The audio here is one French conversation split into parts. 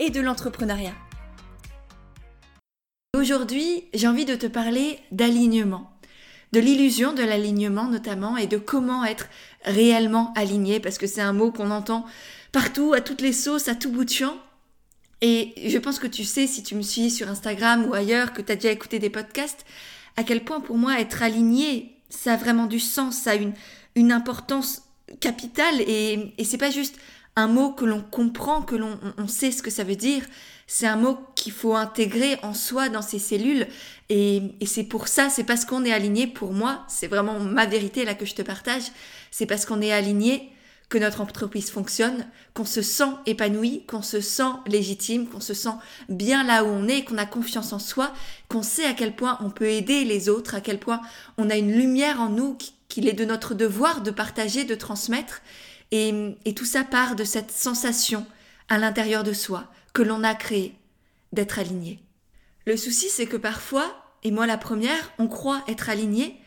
et de l'entrepreneuriat. Aujourd'hui, j'ai envie de te parler d'alignement, de l'illusion de l'alignement notamment et de comment être réellement aligné parce que c'est un mot qu'on entend partout, à toutes les sauces, à tout bout de champ. Et je pense que tu sais, si tu me suis sur Instagram ou ailleurs, que tu as déjà écouté des podcasts, à quel point pour moi être aligné, ça a vraiment du sens, ça a une, une importance capitale et, et c'est pas juste un mot que l'on comprend, que l'on on sait ce que ça veut dire. C'est un mot qu'il faut intégrer en soi, dans ses cellules. Et, et c'est pour ça, c'est parce qu'on est aligné, pour moi, c'est vraiment ma vérité là que je te partage, c'est parce qu'on est aligné que notre entreprise fonctionne, qu'on se sent épanoui, qu'on se sent légitime, qu'on se sent bien là où on est, qu'on a confiance en soi, qu'on sait à quel point on peut aider les autres, à quel point on a une lumière en nous qu'il est de notre devoir de partager, de transmettre. Et, tout ça part de cette sensation à l'intérieur de soi que l'on a créée d'être aligné. Le souci, c'est que parfois, et moi la première, on croit être aligné,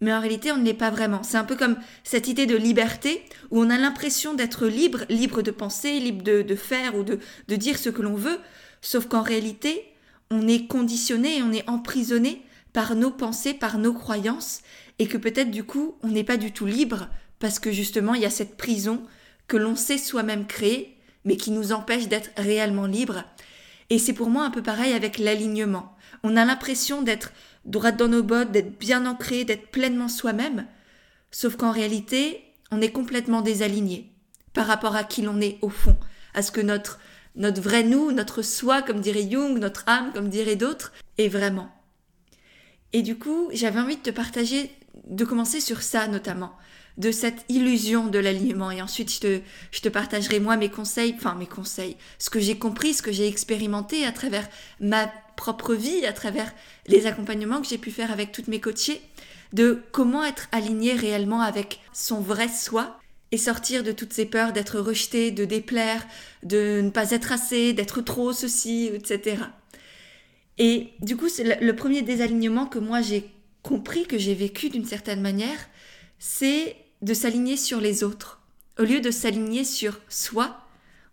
mais en réalité on ne l'est pas vraiment. C'est un peu comme cette idée de liberté où on a l'impression d'être libre, libre de penser, libre de, faire ou de, de dire ce que l'on veut, sauf qu'en réalité on est conditionné on est emprisonné par nos pensées, par nos croyances, et que peut-être du coup on n'est pas du tout libre parce que justement il y a cette prison que l'on sait soi-même créer, mais qui nous empêche d'être réellement libre. Et c'est pour moi un peu pareil avec l'alignement. On a l'impression d'être droite dans nos bottes, d'être bien ancré, d'être pleinement soi-même, sauf qu'en réalité, on est complètement désaligné par rapport à qui l'on est au fond, à ce que notre, notre vrai nous, notre soi, comme dirait Jung, notre âme, comme dirait d'autres, est vraiment. Et du coup, j'avais envie de te partager, de commencer sur ça notamment, de cette illusion de l'alignement. Et ensuite, je te, je te partagerai moi mes conseils, enfin mes conseils, ce que j'ai compris, ce que j'ai expérimenté à travers ma propre vie, à travers les accompagnements que j'ai pu faire avec toutes mes coachées, de comment être aligné réellement avec son vrai soi et sortir de toutes ces peurs d'être rejeté, de déplaire, de ne pas être assez, d'être trop ceci, etc. Et du coup, le premier désalignement que moi j'ai compris, que j'ai vécu d'une certaine manière, c'est de s'aligner sur les autres. Au lieu de s'aligner sur soi,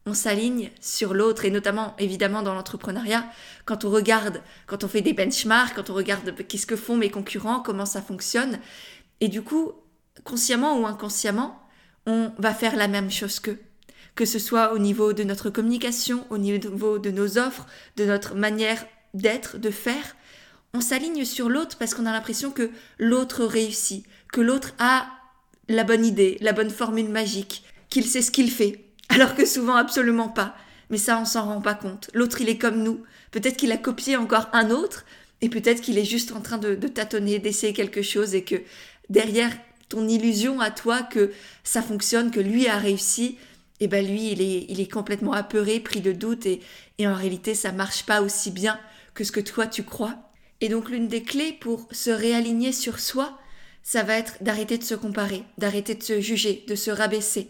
on s'aligne sur l'autre, et notamment évidemment dans l'entrepreneuriat, quand on regarde, quand on fait des benchmarks, quand on regarde qu'est-ce que font mes concurrents, comment ça fonctionne, et du coup, consciemment ou inconsciemment, on va faire la même chose qu'eux. Que ce soit au niveau de notre communication, au niveau de nos offres, de notre manière d'être, de faire, on s'aligne sur l'autre parce qu'on a l'impression que l'autre réussit, que l'autre a la bonne idée, la bonne formule magique, qu'il sait ce qu'il fait, alors que souvent absolument pas. Mais ça, on s'en rend pas compte. L'autre, il est comme nous. Peut-être qu'il a copié encore un autre, et peut-être qu'il est juste en train de, tâtonner, d'essayer quelque chose, et que derrière ton illusion à toi que ça fonctionne, que lui a réussi, et eh ben lui, il est, complètement apeuré, pris de doute, et, et en réalité, ça marche pas aussi bien que ce que toi tu crois. Et donc, l'une des clés pour se réaligner sur soi, ça va être d'arrêter de se comparer, d'arrêter de se juger, de se rabaisser.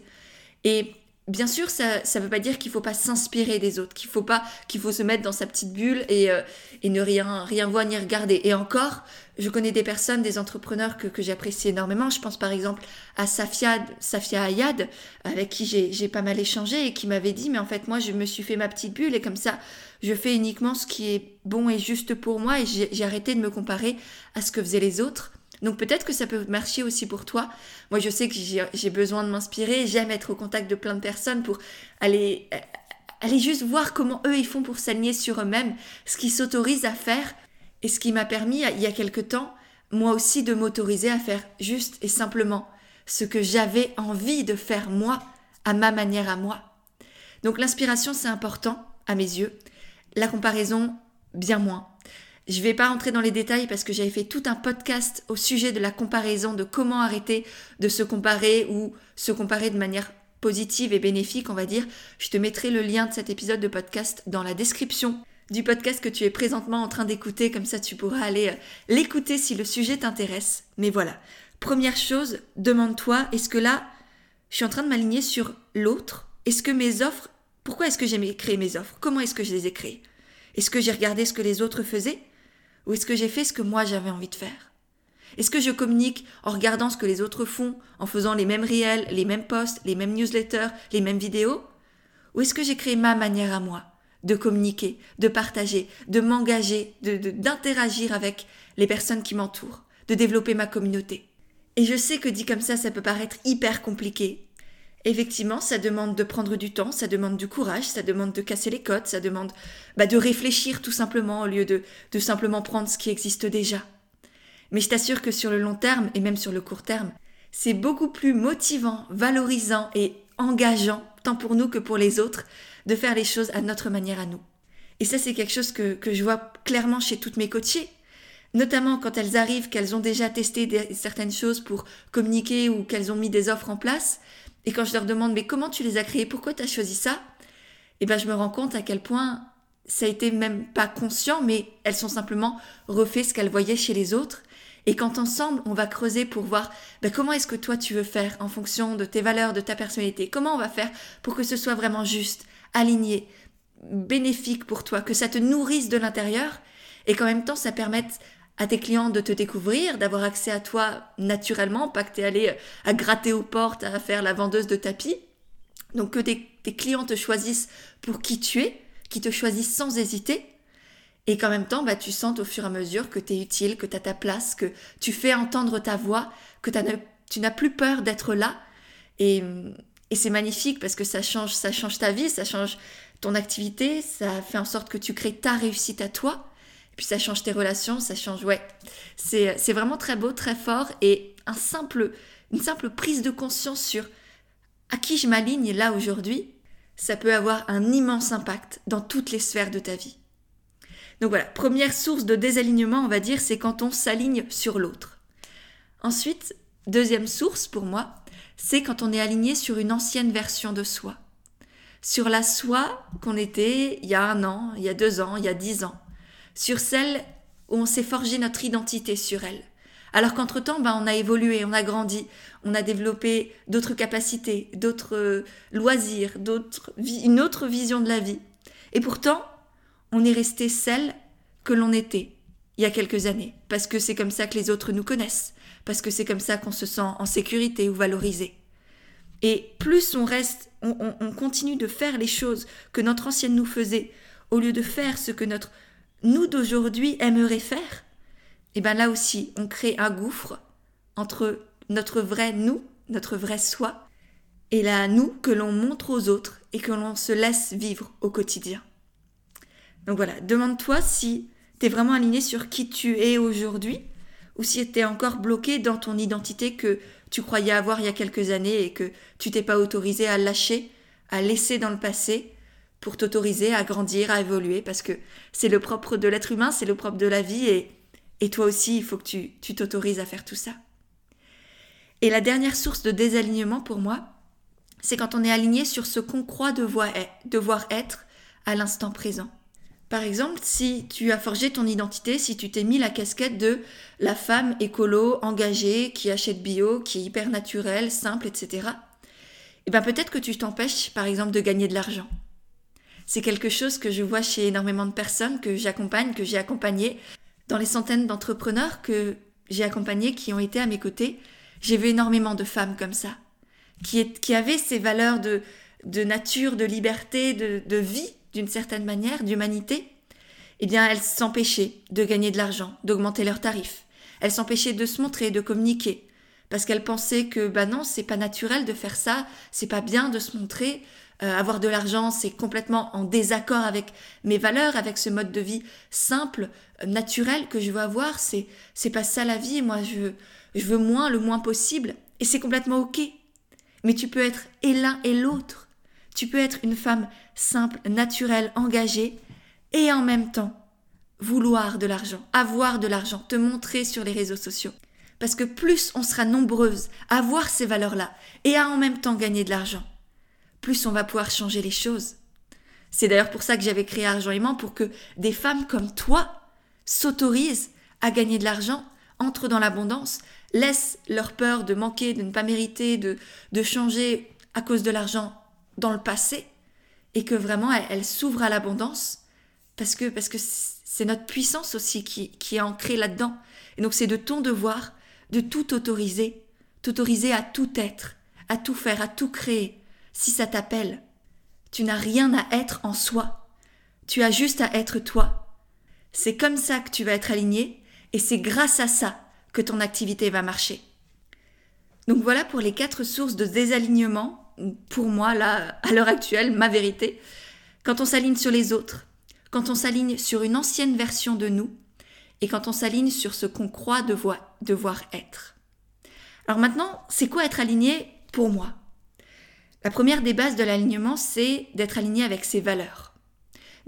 Et bien sûr, ça ne veut pas dire qu'il faut pas s'inspirer des autres, qu'il faut pas, qu'il faut se mettre dans sa petite bulle et, euh, et ne rien, rien voir ni regarder. Et encore, je connais des personnes, des entrepreneurs que, que j'apprécie énormément. Je pense par exemple à Safia, Safia Ayad, avec qui j'ai pas mal échangé et qui m'avait dit, mais en fait, moi, je me suis fait ma petite bulle et comme ça, je fais uniquement ce qui est bon et juste pour moi et j'ai arrêté de me comparer à ce que faisaient les autres. Donc peut-être que ça peut marcher aussi pour toi. Moi, je sais que j'ai besoin de m'inspirer, j'aime être au contact de plein de personnes pour aller, euh, aller juste voir comment eux, ils font pour s'aligner sur eux-mêmes, ce qu'ils s'autorisent à faire, et ce qui m'a permis, il y a quelque temps, moi aussi, de m'autoriser à faire juste et simplement ce que j'avais envie de faire moi, à ma manière à moi. Donc l'inspiration, c'est important, à mes yeux. La comparaison, bien moins. Je ne vais pas rentrer dans les détails parce que j'avais fait tout un podcast au sujet de la comparaison, de comment arrêter de se comparer ou se comparer de manière positive et bénéfique, on va dire, je te mettrai le lien de cet épisode de podcast dans la description du podcast que tu es présentement en train d'écouter, comme ça tu pourras aller euh, l'écouter si le sujet t'intéresse. Mais voilà, première chose, demande-toi, est-ce que là, je suis en train de m'aligner sur l'autre? Est-ce que mes offres, pourquoi est-ce que j'ai créé mes offres? Comment est-ce que je les ai créées? Est-ce que j'ai regardé ce que les autres faisaient? Ou est-ce que j'ai fait ce que moi j'avais envie de faire? Est-ce que je communique en regardant ce que les autres font, en faisant les mêmes réels, les mêmes posts, les mêmes newsletters, les mêmes vidéos? Ou est-ce que j'ai créé ma manière à moi de communiquer, de partager, de m'engager, d'interagir de, avec les personnes qui m'entourent, de développer ma communauté? Et je sais que dit comme ça, ça peut paraître hyper compliqué. Effectivement, ça demande de prendre du temps, ça demande du courage, ça demande de casser les codes, ça demande bah, de réfléchir tout simplement au lieu de, de simplement prendre ce qui existe déjà. Mais je t'assure que sur le long terme et même sur le court terme, c'est beaucoup plus motivant, valorisant et engageant, tant pour nous que pour les autres, de faire les choses à notre manière à nous. Et ça, c'est quelque chose que, je vois clairement chez toutes mes coachées, notamment quand elles arrivent, qu'elles ont déjà testé certaines choses pour communiquer ou qu'elles ont mis des offres en place. Et quand je leur demande, mais comment tu les as créées, pourquoi tu as choisi ça? Eh ben, je me rends compte à quel point ça a été même pas conscient, mais elles sont simplement refait ce qu'elles voyaient chez les autres. Et quand ensemble, on va creuser pour voir ben, comment est-ce que toi tu veux faire en fonction de tes valeurs, de ta personnalité, comment on va faire pour que ce soit vraiment juste, aligné, bénéfique pour toi, que ça te nourrisse de l'intérieur? Et qu'en même temps ça permette à tes clients de te découvrir, d'avoir accès à toi naturellement, pas que tu es allé euh, à gratter aux portes, à faire la vendeuse de tapis. Donc que tes, clients te choisissent pour qui tu es, qui te choisissent sans hésiter, et qu'en même temps, bah, tu sens au fur et à mesure que tu es utile, que tu as ta place, que tu fais entendre ta voix, que tu n'as plus peur d'être là. Et, et c'est magnifique parce que ça change, ça change ta vie, ça change ton activité, ça fait en sorte que tu crées ta réussite à toi. Et puis ça change tes relations, ça change, ouais. C'est, c'est vraiment très beau, très fort et simple, une simple prise de conscience sur à qui je m'aligne là aujourd'hui, ça peut avoir un immense impact dans toutes les sphères de ta vie. Donc voilà, première source de désalignement, on va dire, c'est quand on s'aligne sur l'autre. Ensuite, deuxième source pour moi, c'est quand on est aligné sur une ancienne version de soi. Sur la soi qu'on était il y a un an, il y a deux ans, il y a dix ans. Sur celle où on s'est forgé notre identité sur elle. Alors qu'entre-temps, ben, on a évolué, on a grandi, on a développé d'autres capacités, d'autres euh, loisirs, d'autres, une autre vision de la vie. Et pourtant, on est resté celle que l'on était il y a quelques années, parce que c'est comme ça que les autres nous connaissent, parce que c'est comme ça qu'on se sent en sécurité ou valorisé. Et plus on reste, on, continue de faire les choses que notre ancienne nous faisait, au lieu de faire ce que notre nous d'aujourd'hui aimerait faire, et bien là aussi, on crée un gouffre entre notre vrai nous, notre vrai soi, et la nous que l'on montre aux autres et que l'on se laisse vivre au quotidien. Donc voilà, demande-toi si tu es vraiment aligné sur qui tu es aujourd'hui ou si tu es encore bloqué dans ton identité que tu croyais avoir il y a quelques années et que tu t'es pas autorisé à lâcher, à laisser dans le passé pour t'autoriser à grandir, à évoluer, parce que c'est le propre de l'être humain, c'est le propre de la vie, et, et toi aussi, il faut que tu, tu t'autorises à faire tout ça. Et la dernière source de désalignement pour moi, c'est quand on est aligné sur ce qu'on croit devoir être à l'instant présent. Par exemple, si tu as forgé ton identité, si tu t'es mis la casquette de la femme écolo, engagée, qui achète bio, qui est hyper naturelle, simple, etc., eh bien peut-être que tu t'empêches, par exemple, de gagner de l'argent. C'est quelque chose que je vois chez énormément de personnes que j'accompagne, que j'ai accompagné, dans les centaines d'entrepreneurs que j'ai accompagnés qui ont été à mes côtés. J'ai vu énormément de femmes comme ça, qui, avaient ces valeurs de, de nature, de liberté, de, de vie, d'une certaine manière, d'humanité, eh bien, elles s'empêchaient de gagner de l'argent, d'augmenter leurs tarifs. Elles s'empêchaient de se montrer, de communiquer, parce qu'elles pensaient que, bah non, c'est pas naturel de faire ça, c'est pas bien de se montrer, euh, avoir de l'argent, c'est complètement en désaccord avec mes valeurs, avec ce mode de vie simple, euh, naturel que je veux avoir. C'est, c'est pas ça la vie. Moi, je veux, je veux moins, le moins possible. Et c'est complètement ok. Mais tu peux être et l'un et l'autre. Tu peux être une femme simple, naturelle, engagée, et en même temps vouloir de l'argent, avoir de l'argent, te montrer sur les réseaux sociaux. Parce que plus on sera nombreuses à avoir ces valeurs-là et à en même temps gagner de l'argent, plus on va pouvoir changer les choses. C'est d'ailleurs pour ça que j'avais créé Argent Aimant, pour que des femmes comme toi s'autorisent à gagner de l'argent, entrent dans l'abondance, laissent leur peur de manquer, de ne pas mériter, de, de changer à cause de l'argent dans le passé, et que vraiment elles, s'ouvrent à l'abondance, parce que parce que c'est notre puissance aussi qui, qui est ancrée là-dedans. Et donc c'est de ton devoir de tout autoriser, t'autoriser à tout être, à tout faire, à tout créer, si ça t'appelle. Tu n'as rien à être en soi. Tu as juste à être toi. C'est comme ça que tu vas être aligné et c'est grâce à ça que ton activité va marcher. Donc voilà pour les quatre sources de désalignement, pour moi, là, à l'heure actuelle, ma vérité. Quand on s'aligne sur les autres, quand on s'aligne sur une ancienne version de nous, et quand on s'aligne sur ce qu'on croit devoir, être. Alors maintenant, c'est quoi être aligné pour moi? La première des bases de l'alignement, c'est d'être aligné avec ses valeurs.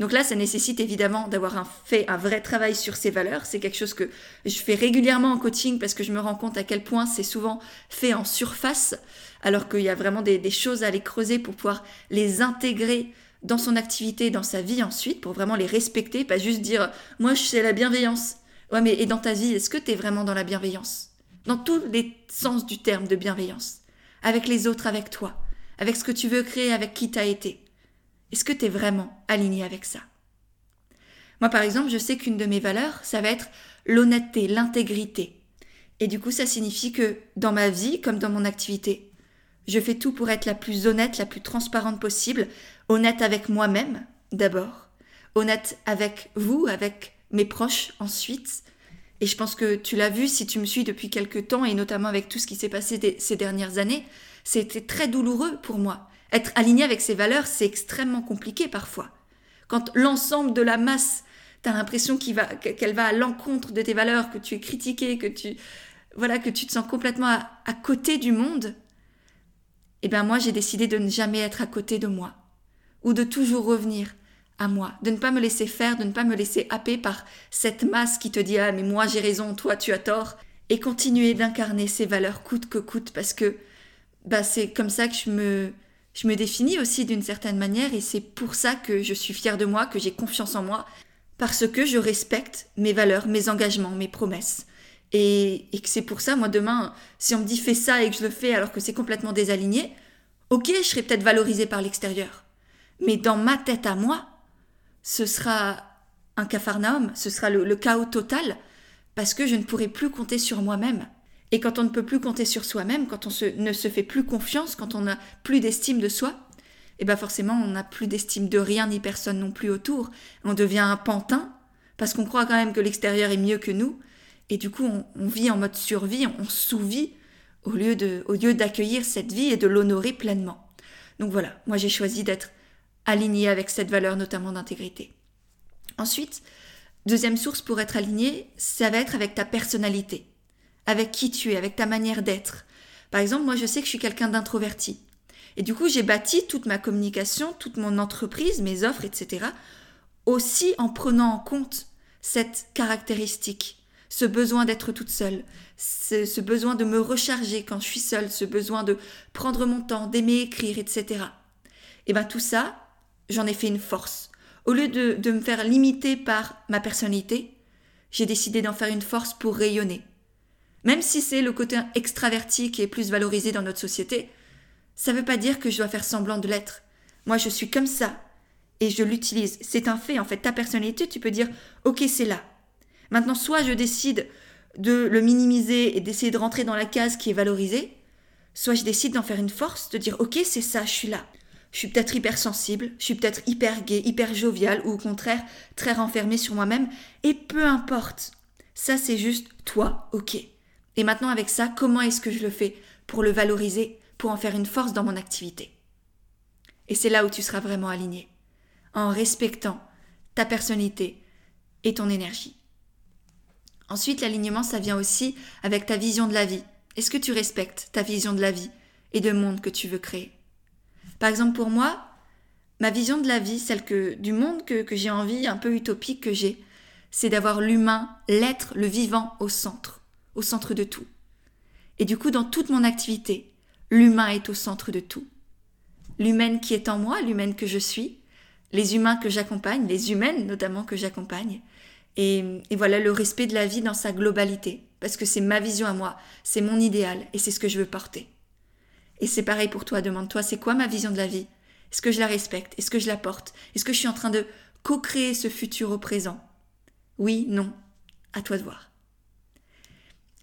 Donc là, ça nécessite évidemment d'avoir un, fait un vrai travail sur ses valeurs. C'est quelque chose que je fais régulièrement en coaching parce que je me rends compte à quel point c'est souvent fait en surface, alors qu'il y a vraiment des, choses à les creuser pour pouvoir les intégrer dans son activité, dans sa vie ensuite, pour vraiment les respecter, pas juste dire moi je sais la bienveillance. Ouais, mais et dans ta vie, est-ce que tu es vraiment dans la bienveillance? Dans tous les sens du terme de bienveillance. Avec les autres, avec toi, avec ce que tu veux créer, avec qui t'as été. Est-ce que tu es vraiment aligné avec ça? Moi, par exemple, je sais qu'une de mes valeurs, ça va être l'honnêteté, l'intégrité. Et du coup, ça signifie que dans ma vie, comme dans mon activité, je fais tout pour être la plus honnête, la plus transparente possible, honnête avec moi-même d'abord, honnête avec vous, avec mes proches ensuite. Et je pense que tu l'as vu si tu me suis depuis quelque temps, et notamment avec tout ce qui s'est passé ces dernières années, c'était très douloureux pour moi. Être aligné avec ses valeurs, c'est extrêmement compliqué parfois. Quand l'ensemble de la masse, tu as l'impression qu'elle va, qu'elle va à l'encontre de tes valeurs, que tu es critiqué, que tu, voilà, que tu te sens complètement à, à côté du monde, eh bien moi j'ai décidé de ne jamais être à côté de moi, ou de toujours revenir à moi, de ne pas me laisser faire, de ne pas me laisser happer par cette masse qui te dit ah mais moi j'ai raison, toi tu as tort, et continuer d'incarner ces valeurs coûte que coûte parce que bah c'est comme ça que je me je me définis aussi d'une certaine manière et c'est pour ça que je suis fière de moi, que j'ai confiance en moi parce que je respecte mes valeurs, mes engagements, mes promesses. Et, et que c'est pour ça, moi, demain, si on me dit fais ça et que je le fais alors que c'est complètement désaligné, ok, je serai peut-être valorisée par l'extérieur. Mais dans ma tête à moi, ce sera un capharnaüm, ce sera le, chaos total, parce que je ne pourrai plus compter sur moi-même. Et quand on ne peut plus compter sur soi-même, quand on ne se fait plus confiance, quand on n'a plus d'estime de soi, eh bien forcément on n'a plus d'estime de rien ni personne non plus autour. On devient un pantin, parce qu'on croit quand même que l'extérieur est mieux que nous, et du coup on, vit en mode survie, on sous-vit au lieu d'accueillir cette vie et de l'honorer pleinement. Donc voilà, moi j'ai choisi d'être aligné avec cette valeur notamment d'intégrité. Ensuite, deuxième source pour être aligné, ça va être avec ta personnalité, avec qui tu es, avec ta manière d'être. Par exemple, moi je sais que je suis quelqu'un d'introverti. Et du coup, j'ai bâti toute ma communication, toute mon entreprise, mes offres, etc. aussi en prenant en compte cette caractéristique, ce besoin d'être toute seule, ce, besoin de me recharger quand je suis seule, ce besoin de prendre mon temps, d'aimer écrire, etc. Et bien tout ça, j'en ai fait une force. Au lieu de, me faire limiter par ma personnalité, j'ai décidé d'en faire une force pour rayonner. Même si c'est le côté extraverti qui est plus valorisé dans notre société, ça ne veut pas dire que je dois faire semblant de l'être. Moi, je suis comme ça et je l'utilise. C'est un fait, en fait. Ta personnalité, tu peux dire, ok, c'est là. Maintenant, soit je décide de le minimiser et d'essayer de rentrer dans la case qui est valorisée, soit je décide d'en faire une force, de dire, ok, c'est ça, je suis là je suis peut-être hypersensible, je suis peut-être hyper gay, hyper jovial ou au contraire très renfermé sur moi-même et peu importe. Ça c'est juste toi, ok. Et maintenant avec ça, comment est-ce que je le fais pour le valoriser, pour en faire une force dans mon activité? Et c'est là où tu seras vraiment aligné, en respectant ta personnalité et ton énergie. Ensuite, l'alignement, ça vient aussi avec ta vision de la vie. Est-ce que tu respectes ta vision de la vie et de monde que tu veux créer? Par exemple, pour moi, ma vision de la vie, celle que, du monde que, que j'ai envie, un peu utopique que j'ai, c'est d'avoir l'humain, l'être, le vivant au centre, au centre de tout. Et du coup, dans toute mon activité, l'humain est au centre de tout. l'humaine qui est en moi, l'humaine que je suis, les humains que j'accompagne, les humaines notamment que j'accompagne, et, voilà le respect de la vie dans sa globalité, parce que c'est ma vision à moi, c'est mon idéal, et c'est ce que je veux porter. Et c'est pareil pour toi, demande-toi, c'est quoi ma vision de la vie? Est-ce que je la respecte? Est-ce que je la porte? Est-ce que je suis en train de co-créer ce futur au présent? Oui, non, à toi de voir.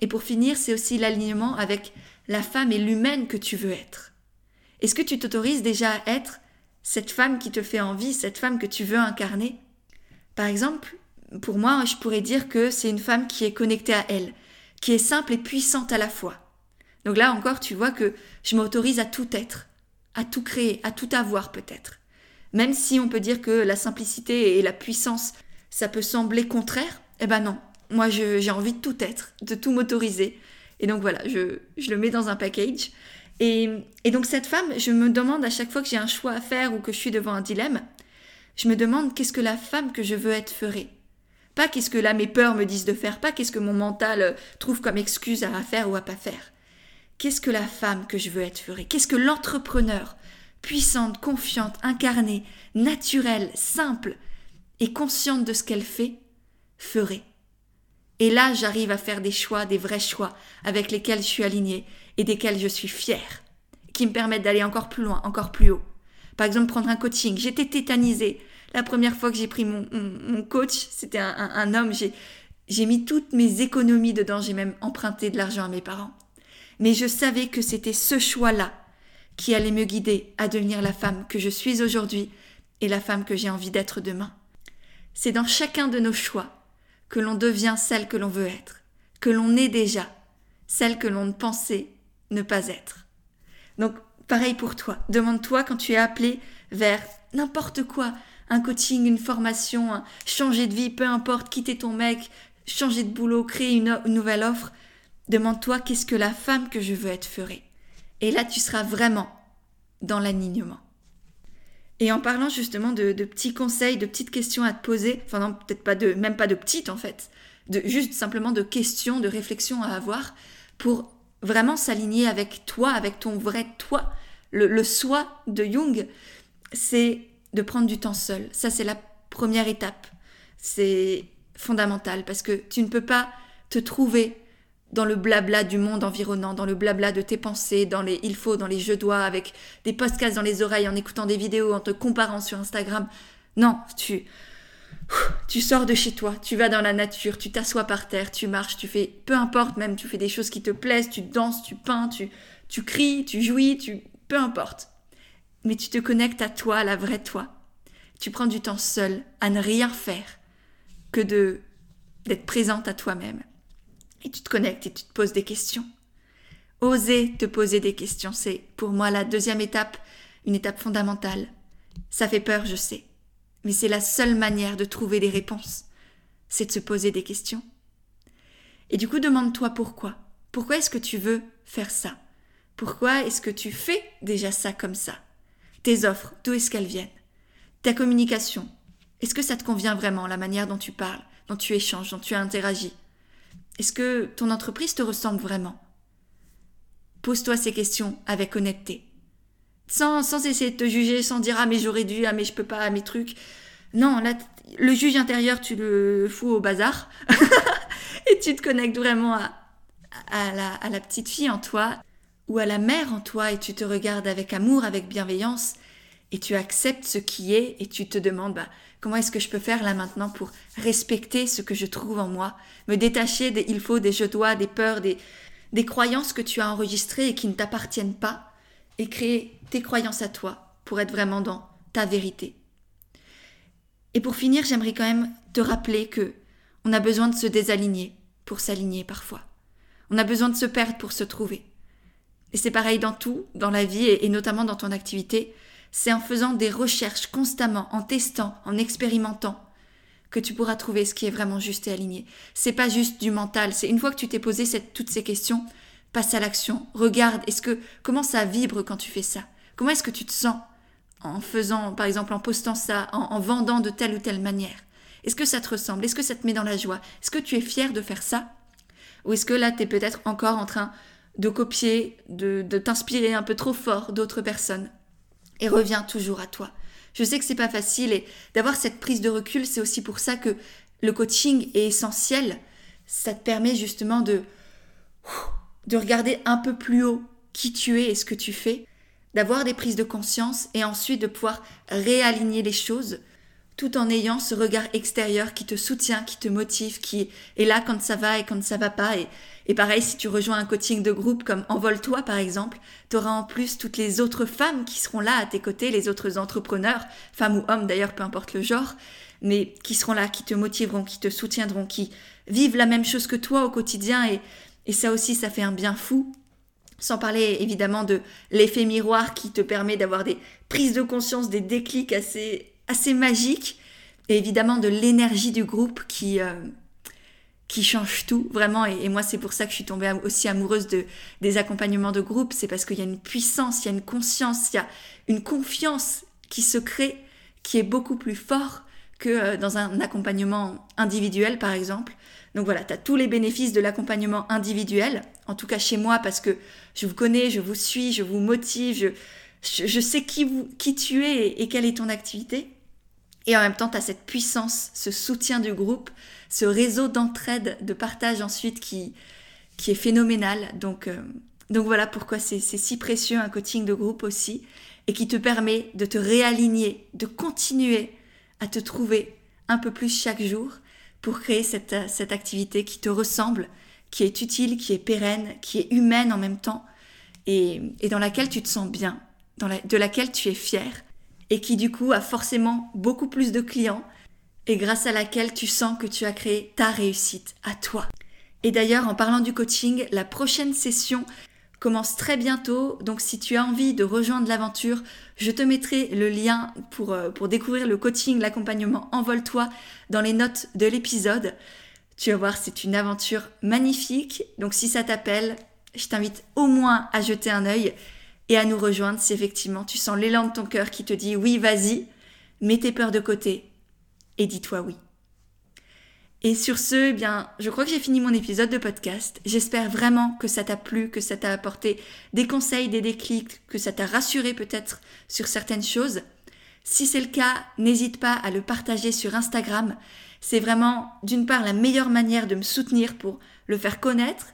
Et pour finir, c'est aussi l'alignement avec la femme et l'humaine que tu veux être. Est-ce que tu t'autorises déjà à être cette femme qui te fait envie, cette femme que tu veux incarner? Par exemple, pour moi, je pourrais dire que c'est une femme qui est connectée à elle, qui est simple et puissante à la fois. Donc là encore, tu vois que je m'autorise à tout être, à tout créer, à tout avoir peut-être. Même si on peut dire que la simplicité et la puissance, ça peut sembler contraire, eh ben non. Moi, j'ai envie de tout être, de tout m'autoriser. Et donc voilà, je, le mets dans un package. Et, et donc cette femme, je me demande à chaque fois que j'ai un choix à faire ou que je suis devant un dilemme, je me demande qu'est-ce que la femme que je veux être ferait. Pas qu'est-ce que là mes peurs me disent de faire, pas qu'est-ce que mon mental trouve comme excuse à faire ou à pas faire. Qu'est-ce que la femme que je veux être ferait? Qu'est-ce que l'entrepreneur, puissante, confiante, incarnée, naturelle, simple et consciente de ce qu'elle fait, ferait? Et là, j'arrive à faire des choix, des vrais choix, avec lesquels je suis alignée et desquels je suis fière, qui me permettent d'aller encore plus loin, encore plus haut. Par exemple, prendre un coaching. J'étais tétanisée. La première fois que j'ai pris mon, coach, c'était un, un homme. J'ai mis toutes mes économies dedans. J'ai même emprunté de l'argent à mes parents. Mais je savais que c'était ce choix-là qui allait me guider à devenir la femme que je suis aujourd'hui et la femme que j'ai envie d'être demain. C'est dans chacun de nos choix que l'on devient celle que l'on veut être, que l'on est déjà, celle que l'on pensait ne pas être. Donc, pareil pour toi. Demande-toi quand tu es appelé vers n'importe quoi, un coaching, une formation, changer de vie, peu importe, quitter ton mec, changer de boulot, créer une, nouvelle offre. Demande-toi qu'est-ce que la femme que je veux être ferait. Et là, tu seras vraiment dans l'alignement. Et en parlant justement de, petits conseils, de petites questions à te poser, enfin non, peut-être pas de, même pas de petites en fait, juste simplement de questions, de réflexions à avoir pour vraiment s'aligner avec toi, avec ton vrai toi, le, soi de Jung, c'est de prendre du temps seul. Ça, c'est la première étape. C'est fondamental parce que tu ne peux pas te trouver dans le blabla du monde environnant, dans le blabla de tes pensées, dans les il faut, dans les je dois, avec des podcasts dans les oreilles, en écoutant des vidéos, en te comparant sur Instagram. Non, tu, tu sors de chez toi, tu vas dans la nature, tu t'assois par terre, tu marches, tu fais, peu importe même, tu fais des choses qui te plaisent, tu danses, tu peins, tu, tu cries, tu jouis, tu, peu importe. Mais tu te connectes à toi, à la vraie toi. Tu prends du temps seul, à ne rien faire, que de, d'être présente à toi-même. Et tu te connectes et tu te poses des questions. Oser te poser des questions, c'est pour moi la deuxième étape, une étape fondamentale. Ça fait peur, je sais. Mais c'est la seule manière de trouver des réponses. C'est de se poser des questions. Et du coup, demande-toi pourquoi. Pourquoi est-ce que tu veux faire ça? Pourquoi est-ce que tu fais déjà ça comme ça? Tes offres, d'où est-ce qu'elles viennent? Ta communication, est-ce que ça te convient vraiment, la manière dont tu parles, dont tu échanges, dont tu interagis? Est-ce que ton entreprise te ressemble vraiment? Pose-toi ces questions avec honnêteté. Sans, sans essayer de te juger, sans dire ah mais j'aurais dû, ah mais je peux pas, ah mes trucs. Non, là, le juge intérieur, tu le fous au bazar. Et tu te connectes vraiment à, à, la, à la petite fille en toi ou à la mère en toi et tu te regardes avec amour, avec bienveillance et tu acceptes ce qui est et tu te demandes bah, comment est-ce que je peux faire là maintenant pour respecter ce que je trouve en moi, me détacher des il faut, des je dois, des peurs, des, des croyances que tu as enregistrées et qui ne t'appartiennent pas et créer tes croyances à toi pour être vraiment dans ta vérité. Et pour finir, j'aimerais quand même te rappeler que on a besoin de se désaligner pour s'aligner parfois. On a besoin de se perdre pour se trouver. Et c'est pareil dans tout, dans la vie et, notamment dans ton activité. C'est en faisant des recherches constamment, en testant, en expérimentant, que tu pourras trouver ce qui est vraiment juste et aligné. C'est pas juste du mental. C'est une fois que tu t'es posé toutes ces questions, passe à l'action. Regarde, est-ce que comment ça vibre quand tu fais ça? Comment est-ce que tu te sens en faisant, par exemple, en postant ça, en, vendant de telle ou telle manière? Est-ce que ça te ressemble? Est-ce que ça te met dans la joie? Est-ce que tu es fier de faire ça? Ou est-ce que là, tu es peut-être encore en train de copier, de, de t'inspirer un peu trop fort d'autres personnes? Et reviens toujours à toi. Je sais que c'est pas facile et d'avoir cette prise de recul, c'est aussi pour ça que le coaching est essentiel. Ça te permet justement de de regarder un peu plus haut qui tu es et ce que tu fais, d'avoir des prises de conscience et ensuite de pouvoir réaligner les choses tout en ayant ce regard extérieur qui te soutient, qui te motive, qui est là quand ça va et quand ça va pas. Et, et pareil, si tu rejoins un coaching de groupe comme Envole-toi par exemple, tu auras en plus toutes les autres femmes qui seront là à tes côtés, les autres entrepreneurs, femmes ou hommes d'ailleurs, peu importe le genre, mais qui seront là, qui te motiveront, qui te soutiendront, qui vivent la même chose que toi au quotidien. Et, et ça aussi, ça fait un bien fou. Sans parler évidemment de l'effet miroir qui te permet d'avoir des prises de conscience, des déclics assez assez magique et évidemment de l'énergie du groupe qui, euh, qui change tout vraiment et, moi c'est pour ça que je suis tombée aussi amoureuse de, des accompagnements de groupe, c'est parce qu'il y a une puissance, il y a une conscience, il y a une confiance qui se crée qui est beaucoup plus fort que euh, dans un accompagnement individuel par exemple. Donc voilà, tu as tous les bénéfices de l'accompagnement individuel, en tout cas chez moi parce que je vous connais, je vous suis, je vous motive, je, je, sais qui, vous, qui tu es et quelle est ton activité. Et en même temps, tu as cette puissance, ce soutien du groupe, ce réseau d'entraide, de partage ensuite qui, qui est phénoménal. Donc, euh, donc voilà pourquoi c'est si précieux un coaching de groupe aussi et qui te permet de te réaligner, de continuer à te trouver un peu plus chaque jour pour créer cette, cette activité qui te ressemble, qui est utile, qui est pérenne, qui est humaine en même temps et, et dans laquelle tu te sens bien, dans la, de laquelle tu es fier et qui du coup a forcément beaucoup plus de clients et grâce à laquelle tu sens que tu as créé ta réussite à toi. Et d'ailleurs, en parlant du coaching, la prochaine session commence très bientôt, donc si tu as envie de rejoindre l'aventure, je te mettrai le lien pour, euh, découvrir le coaching, l'accompagnement Envole-toi dans les notes de l'épisode. Tu vas voir, c'est une aventure magnifique, donc si ça t'appelle, je t'invite au moins à jeter un œil et à nous rejoindre si effectivement tu sens l'élan de ton cœur qui te dit oui, vas-y, mets tes peurs de côté et dis-toi oui. Et sur ce, eh bien, je crois que j'ai fini mon épisode de podcast. J'espère vraiment que ça t'a plu, que ça t'a apporté des conseils, des déclics, que ça t'a rassuré peut-être sur certaines choses. Si c'est le cas, n'hésite pas à le partager sur Instagram. C'est vraiment, d'une part, la meilleure manière de me soutenir pour le faire connaître,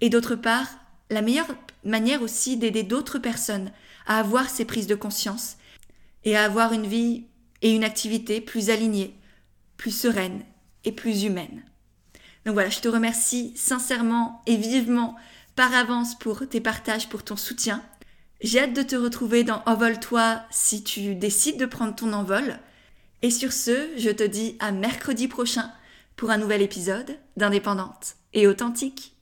et d'autre part, la meilleure manière aussi d'aider d'autres personnes à avoir ces prises de conscience et à avoir une vie et une activité plus alignée, plus sereine et plus humaine. Donc voilà, je te remercie sincèrement et vivement par avance pour tes partages, pour ton soutien. J'ai hâte de te retrouver dans Envole-toi si tu décides de prendre ton envol. Et sur ce, je te dis à mercredi prochain pour un nouvel épisode d'Indépendante et authentique.